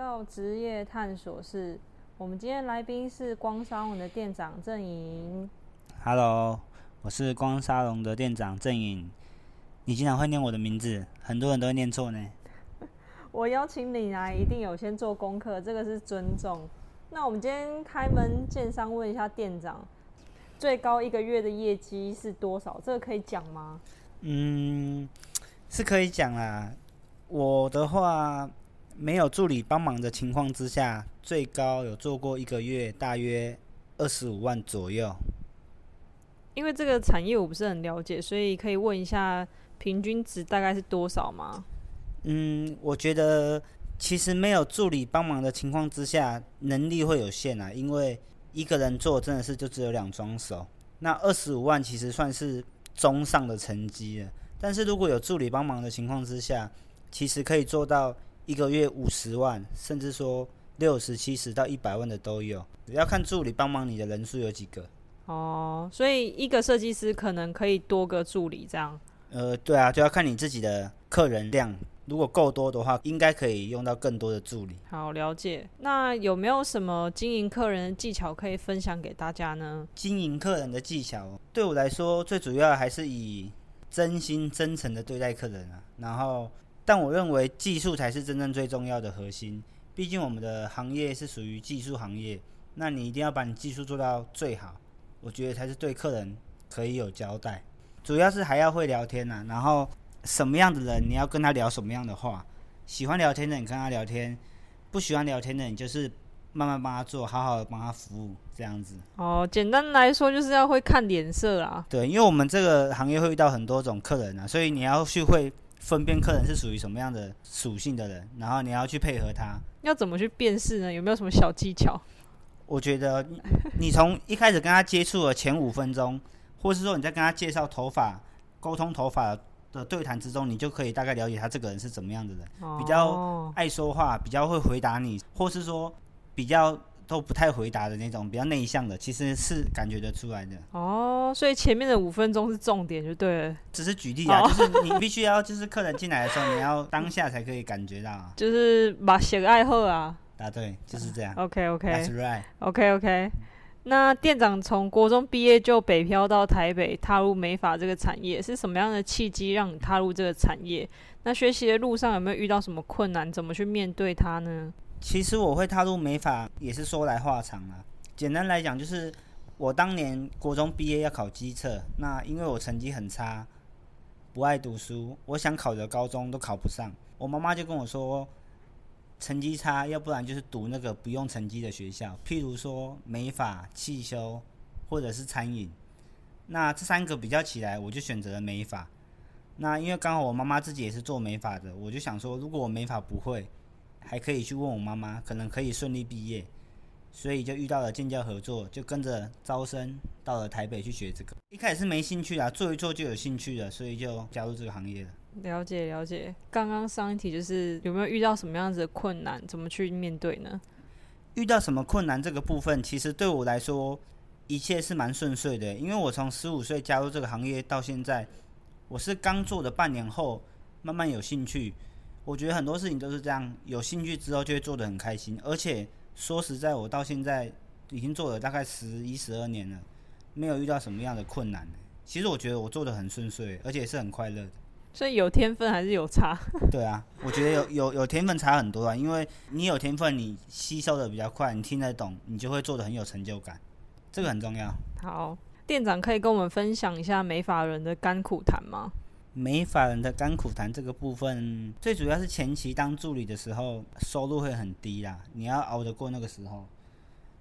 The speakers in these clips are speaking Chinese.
到职业探索室，我们今天来宾是光沙龙的店长郑颖。Hello，我是光沙龙的店长郑颖。你经常会念我的名字，很多人都会念错呢。我邀请你来，一定有先做功课，这个是尊重。那我们今天开门见山问一下店长，最高一个月的业绩是多少？这个可以讲吗？嗯，是可以讲啦。我的话，没有助理帮忙的情况之下，最高有做过一个月大约二十五万左右。因为这个产业我不是很了解，所以可以问一下平均值大概是多少吗？嗯，我觉得其实没有助理帮忙的情况之下，能力会有限啊，因为一个人做真的是就只有两双手。那二十五万其实算是中上的成绩了，但是如果有助理帮忙的情况之下，其实可以做到一个月五十万，甚至说六十、七十到一百万的都有，要看助理帮忙你的人数有几个。哦，所以一个设计师可能可以多个助理这样。呃，对啊，就要看你自己的客人量，如果够多的话，应该可以用到更多的助理。好，了解。那有没有什么经营客人的技巧可以分享给大家呢？经营客人的技巧，对我来说最主要还是以真心真诚的对待客人啊。然后，但我认为技术才是真正最重要的核心。毕竟我们的行业是属于技术行业，那你一定要把你技术做到最好，我觉得才是对客人可以有交代。主要是还要会聊天呐、然后什么样的人你要跟他聊什么样的话，喜欢聊天的你跟他聊天，不喜欢聊天的你就是慢慢帮他做，好好的帮他服务，这样子。哦，简单来说就是要会看脸色啦。对，因为我们这个行业会遇到很多种客人啊，所以你要去会分辨客人是属于什么样的属性的人，然后你要去配合他。要怎么去辨识呢？有没有什么小技巧？我觉得你你从一开始跟他接触的前五分钟，或是说你在跟他介绍头发、沟通头发的对谈之中，你就可以大概了解他这个人是怎么样的人，比较哦爱说话，比较会回答你，或是说比较都不太回答的那种，比较内向的，其实是感觉得出来的。哦，所以前面的五分钟是重点就对了，只是举例啊，哦就是你必须要，就是客人进来的时候，你要当下才可以感觉到啊。就是把写个爱好啊。答对，就是这样。OK OK That's right。OK OK。那店长从国中毕业就北漂到台北，踏入美发这个产业，是什么样的契机让你踏入这个产业？那学习的路上有没有遇到什么困难？怎么去面对它呢？其实我会踏入美发也是说来话长啊。简单来讲，就是我当年国中毕业要考机测，那因为我成绩很差，不爱读书，我想考的高中都考不上。我妈妈就跟我说，成绩差，要不然就是读那个不用成绩的学校，譬如说美发、汽修或者是餐饮。那这三个比较起来，我就选择了美发。那因为刚好我妈妈自己也是做美发的，我就想说，如果我美发不会，还可以去问我妈妈，可能可以顺利毕业，所以就遇到了建教合作，就跟着招生到了台北去学这个。一开始是没兴趣啊，做一做就有兴趣了，所以就加入这个行业了。了解了解。刚刚上一题就是有没有遇到什么样子的困难，怎么去面对呢？遇到什么困难这个部分，其实对我来说一切是蛮顺遂的，因为我从十五岁加入这个行业到现在，我是刚做的半年后慢慢有兴趣。我觉得很多事情都是这样，有兴趣之后就会做得很开心。而且说实在，我到现在已经做了大概十一、十二年了，没有遇到什么样的困难。其实我觉得我做的很顺遂，而且是很快乐的。所以有天分还是有差？对啊，我觉得有有有天分差很多啊，因为你有天分，你吸收的比较快，你听得懂，你就会做的很有成就感，这个很重要。好，店长可以跟我们分享一下美法人的甘苦谈吗？美法人的甘苦谈这个部分，最主要是前期当助理的时候，收入会很低啦，你要熬得过那个时候，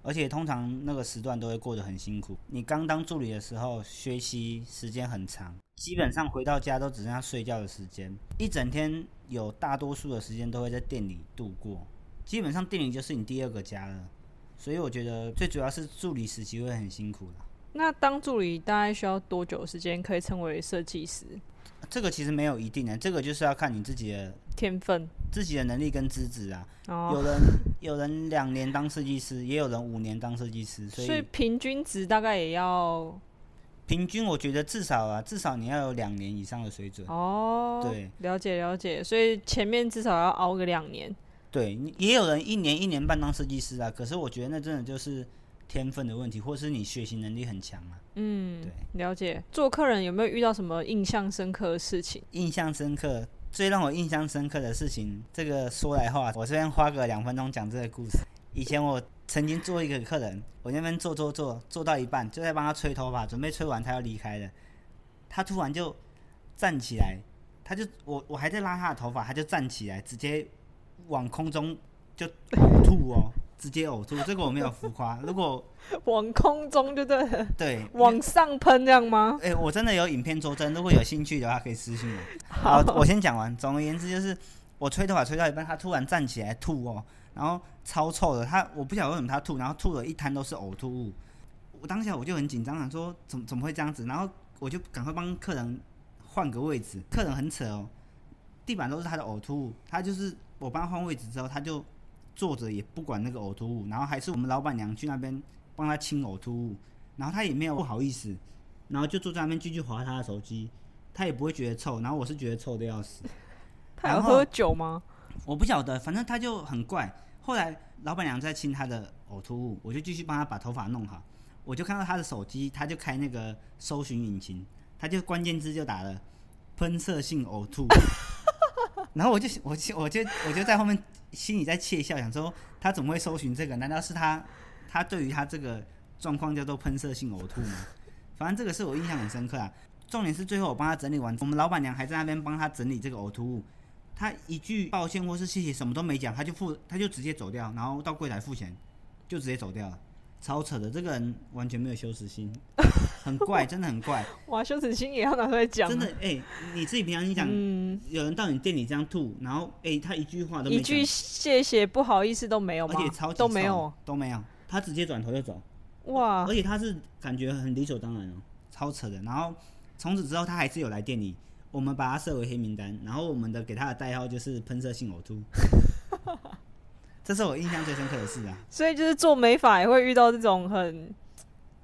而且通常那个时段都会过得很辛苦。你刚当助理的时候，学习时间很长，基本上回到家都只剩下睡觉的时间，一整天有大多数的时间都会在店里度过，基本上店里就是你第二个家了。所以我觉得最主要是助理时期会很辛苦啦。那当助理大概需要多久时间可以成为设计师？这个其实没有一定的，这个就是要看你自己的天分自己的能力跟资质啊。有哦，人有人两年当设计师，也有人五年当设计师，所所以以平均值大概也要平均我觉得至少啊，至少你要有两年以上的水准。哦，对，了解了解，所以前面至少要熬个两年。对，也有人一年一年半当设计师啊，可是我觉得那真的就是天分的问题，或是你学习能力很强啊。嗯，对，了解。做客人有没有遇到什么印象深刻的事情？印象深刻，最让我印象深刻的事情，这个说来话，我这边花个两分钟讲这个故事。以前我曾经做一个客人，我那边做做做做到一半，就在帮他吹头发，准备吹完他要离开了，他突然就站起来，他就我我还在拉他的头发，他就站起来，直接往空中就吐哦，直接呕吐。这个我没有浮夸，如果往空中就对了，对往上喷这样吗？哎、我真的有影片作证，如果有兴趣的话可以私信我。好，我先讲完。总而言之，就是我吹头发吹到一半，他突然站起来吐哦，然后超臭的。他我不晓得为什么他吐，然后吐了一滩都是呕吐物。我当下我就很紧张，想说怎么怎么会这样子，然后我就赶快帮客人换个位置。客人很扯哦，地板都是他的呕吐物，他就是我帮他换位置之后，他就坐着也不管那个呕吐物，然后还是我们老板娘去那边帮他清呕吐物，然后他也没有不好意思，然后就坐在那边继续划他的手机，他也不会觉得臭，然后我是觉得臭的要死。他有喝酒吗？我不晓得，反正他就很怪。后来老板娘在清他的呕吐物，我就继续帮他把头发弄好。我就看到他的手机，他就开那个搜寻引擎，他就关键字就打了“喷射性呕吐”，然后我就我就我就我就在后面心里在窃笑，想说他怎么会搜寻这个？难道是他他对于他这个状况叫做喷射性呕吐吗？反正这个是我印象很深刻啊。重点是最后我帮他整理完，我们老板娘还在那边帮他整理这个呕吐物。他一句抱歉或是谢谢什么都没讲，他就付他就直接走掉，然后到柜台付钱，就直接走掉了，超扯的。这个人完全没有羞耻心，很怪，真的很怪，哇，羞耻心也要拿出来讲啊，真的。哎、你自己平常你讲，嗯，有人到你店里这样吐，然后哎、他一句话都没讲一句谢谢不好意思都没有吗而且超？级都没有，都没有，他直接转头就走，哇而且他是感觉很理所当然哦，超扯的。然后从此之后，他还是有来店里，我们把他设为黑名单，然后我们的给他的代号就是喷射性呕吐。这是我印象最深刻的事啊！所以就是做美发也会遇到这种很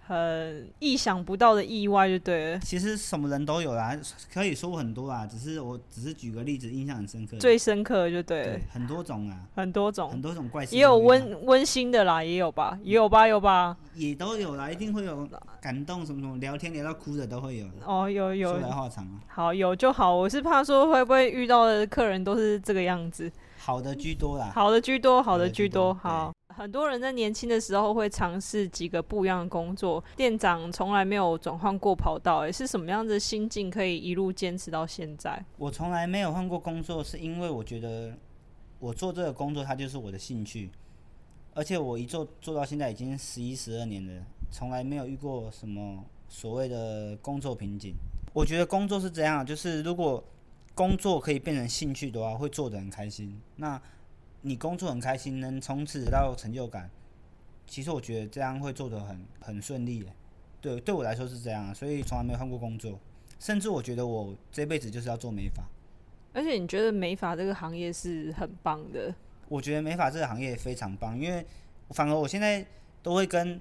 很意想不到的意外，就对了。其实什么人都有啦，可以说很多啦，只是我只是举个例子，印象很深刻。最深刻就对了对，很多种啊，很多种很，多种怪事也有温温馨的啦，也有吧，也有吧，有吧？也都有啦，一定会有感动什么什么，聊天聊到哭的都会有。哦，有有说，来话长啊，好有就好。我是怕说会不会遇到的客人都是这个样子，好的居多啦。好的居多，好的的居。多好，很多人在年轻的时候会尝试几个不一样的工作，店长从来没有转换过跑道，诶，是什么样的心境可以一路坚持到现在？我从来没有换过工作，是因为我觉得我做这个工作它就是我的兴趣，而且我一做做到现在已经十一十二年了，从来没有遇过什么所谓的工作瓶颈。我觉得工作是这样，就是如果工作可以变成兴趣的话，会做得很开心。那你工作很开心，能从此得到成就感，其实我觉得这样会做得很很顺利。对，对我来说是这样啊，所以从来没有换过工作。甚至我觉得我这辈子就是要做美发。而且你觉得美发这个行业是很棒的，我觉得美发这个行业非常棒，因为反而我现在都会跟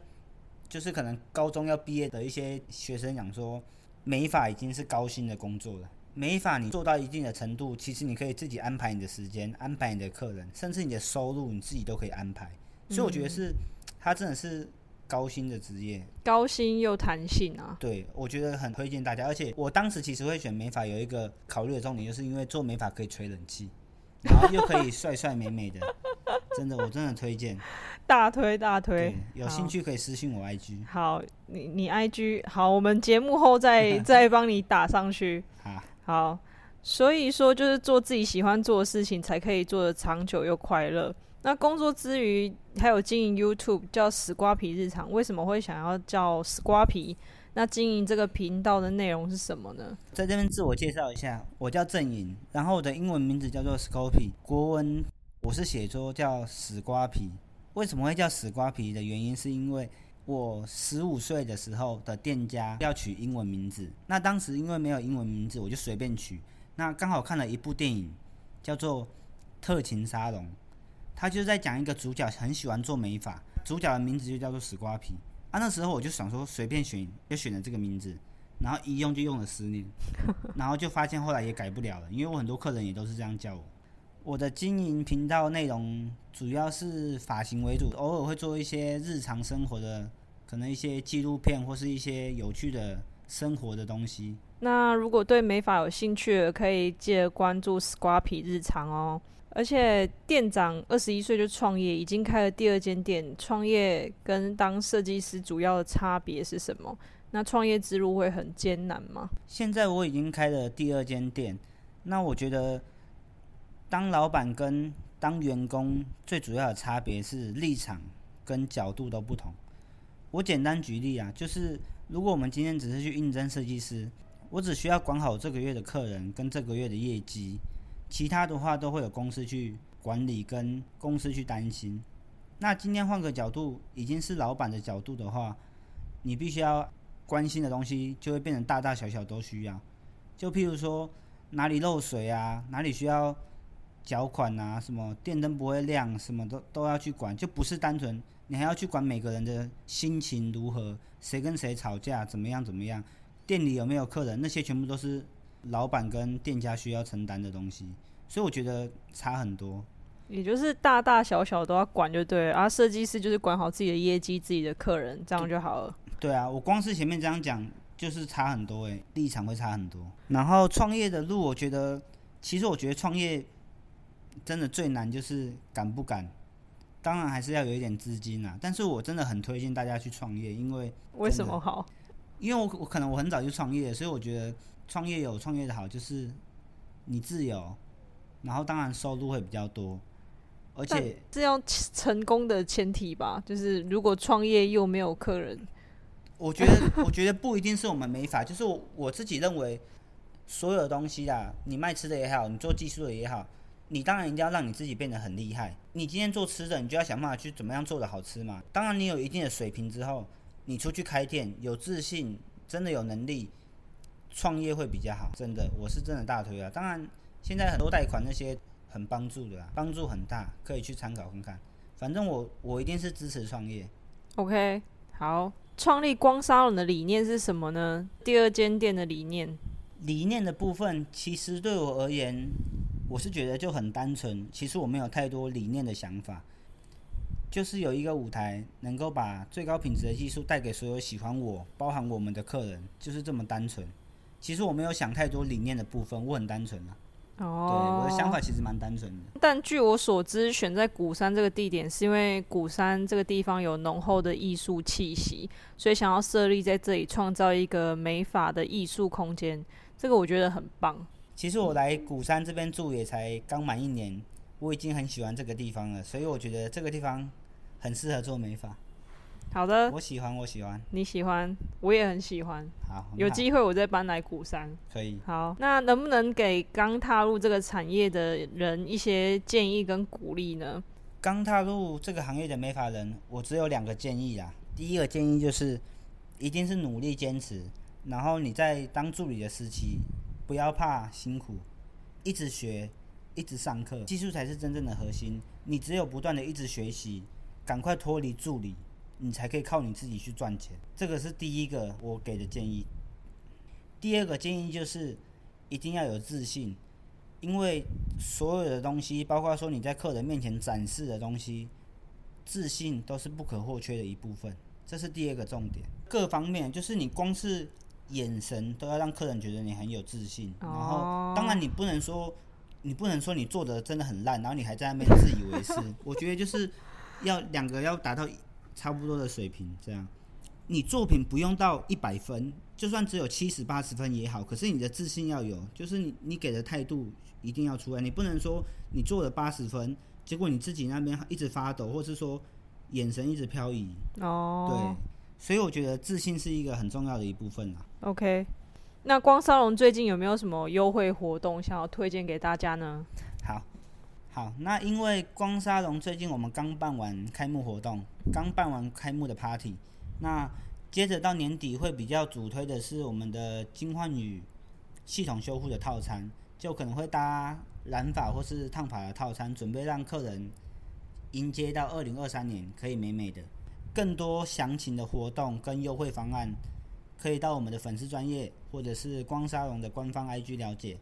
就是可能高中要毕业的一些学生讲说，美发已经是高薪的工作了。美发你做到一定的程度，其实你可以自己安排你的时间，安排你的客人，甚至你的收入你自己都可以安排。所以我觉得是，它真的是高薪的职业。高薪又弹性啊。对，我觉得很推荐大家。而且我当时其实会选美发，有一个考虑的重点，就是因为做美发可以吹冷气，然后又可以帅帅美美的，真的，我真的推荐。大推大推，，有兴趣可以私信我 IG 好。好，你你 IG 好，我们节目后再 再帮你打上去。好，所以说就是做自己喜欢做的事情，才可以做的长久又快乐。那工作之余还有经营 YouTube 叫死瓜皮日常，为什么会想要叫死瓜皮？那经营这个频道的内容是什么呢？在这边自我介绍一下，我叫郑颖，然后我的英文名字叫做 Scopy，国文我是写作叫死瓜皮。为什么会叫死瓜皮的原因，是因为我十五岁的时候的店家要取英文名字，那当时因为没有英文名字，我就随便取。那刚好看了一部电影，叫做《特勤沙龙》，他就在讲一个主角很喜欢做美发，主角的名字就叫做死瓜皮。啊，那时候我就想说随便选，就选了这个名字，然后一用就用了十年，然后就发现后来也改不了了，因为我很多客人也都是这样叫我。我的经营频道内容主要是发型为主，偶尔会做一些日常生活的，可能一些纪录片或是一些有趣的生活的东西。那如果对美发有兴趣的，可以记得关注 Squappy 日常哦。而且店长二十一岁就创业，已经开了第二间店。创业跟当设计师主要的差别是什么？那创业之路会很艰难吗？现在我已经开了第二间店，那我觉得当老板跟当员工最主要的差别是立场跟角度都不同。我简单举例啊，就是如果我们今天只是去应征设计师，我只需要管好这个月的客人跟这个月的业绩。其他的话都会有公司去管理，跟公司去担心。那今天换个角度，已经是老板的角度的话，你必须要关心的东西就会变成大大小小都需要。就譬如说哪里漏水啊，哪里需要缴款啊，什么电灯不会亮，什么都都要去管，就不是单纯你还要去管每个人的心情如何，谁跟谁吵架，怎么样怎么样，店里有没有客人，那些全部都是。老板跟店家需要承担的东西，所以我觉得差很多。也就是大大小小都要管就对了，而设计师就是管好自己的业绩、自己的客人，这样就好了。对啊，我光是前面这样讲，就是差很多诶，立场会差很多。然后创业的路，我觉得其实我觉得创业真的最难就是敢不敢，当然还是要有一点资金啊。但是我真的很推荐大家去创业，因为为什么好？因为我我可能我很早就创业，所以我觉得。创业有创业的好，就是你自由，然后当然收入会比较多，而且这要成功的前提吧，就是如果创业又没有客人，我觉得 我觉得不一定是我们没法，就是我我自己认为，所有的东西啊，你卖吃的也好，你做技术的也好，你当然一定要让你自己变得很厉害。你今天做吃的，你就要想办法去怎么样做的好吃嘛。当然你有一定的水平之后，你出去开店，有自信，真的有能力。创业会比较好，真的，我是真的大推啊！当然，现在很多贷款那些很帮助的，帮助很大，可以去参考看看。反正我我一定是支持创业。OK，好，创立光沙龙的理念是什么呢？第二间店的理念，理念的部分其实对我而言，我是觉得就很单纯。其实我没有太多理念的想法，就是有一个舞台，能够把最高品质的技术带给所有喜欢我、包含我们的客人，就是这么单纯。其实我没有想太多理念的部分，我很单纯啊。哦，对，我的想法其实蛮单纯的。但据我所知，选在鼓山这个地点，是因为鼓山这个地方有浓厚的艺术气息，所以想要设立在这里，创造一个美法的艺术空间。这个我觉得很棒。其实我来鼓山这边住也才刚满一年，我已经很喜欢这个地方了，所以我觉得这个地方很适合做美发。好的，我喜欢，我喜欢，你喜欢，我也很喜欢。好，有机会我再搬来鼓山。可以。好，那能不能给刚踏入这个产业的人一些建议跟鼓励呢？刚踏入这个行业的美发人，我只有两个建议啊。第一个建议就是，一定是努力坚持，然后你在当助理的时期，不要怕辛苦，一直学，一直上课，技术才是真正的核心。你只有不断的一直学习，赶快脱离助理。你才可以靠你自己去赚钱，这个是第一个我给的建议。第二个建议就是一定要有自信，因为所有的东西，包括说你在客人面前展示的东西，自信都是不可或缺的一部分。这是第二个重点。各方面就是你光是眼神都要让客人觉得你很有自信，然后当然你不能说你不能说你做的真的很烂，然后你还在那边自以为是。我觉得就是要两个要达到。差不多的水平，这样，你作品不用到一百分，就算只有七十八十分也好。可是你的自信要有，就是你你给的态度一定要出来。你不能说你做了八十分，结果你自己那边一直发抖，或是说眼神一直漂移。哦，对，所以我觉得自信是一个很重要的一部分啊。OK，那光沙龙最近有没有什么优惠活动想要推荐给大家呢？好。好，那因为光沙龙最近我们刚办完开幕活动，刚办完开幕的 party，那接着到年底会比较主推的是我们的金焕宇系统修复的套餐，就可能会搭染发或是烫发的套餐，准备让客人迎接到二零二三年可以美美的。更多详情的活动跟优惠方案，可以到我们的粉丝专业或者是光沙龙的官方 IG 了解。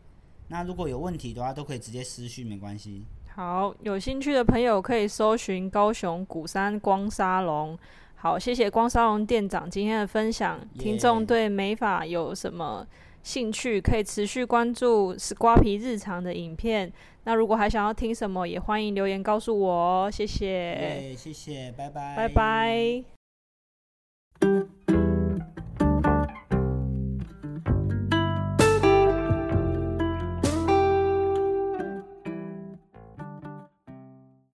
那如果有问题的话，都可以直接私讯，没关系。好，有兴趣的朋友可以搜寻高雄古山光沙龙。好，谢谢光沙龙店长今天的分享。听众对美发有什么兴趣，可以持续关注是瓜皮日常的影片。那如果还想要听什么，也欢迎留言告诉我哦，谢谢。谢谢，拜拜，拜拜。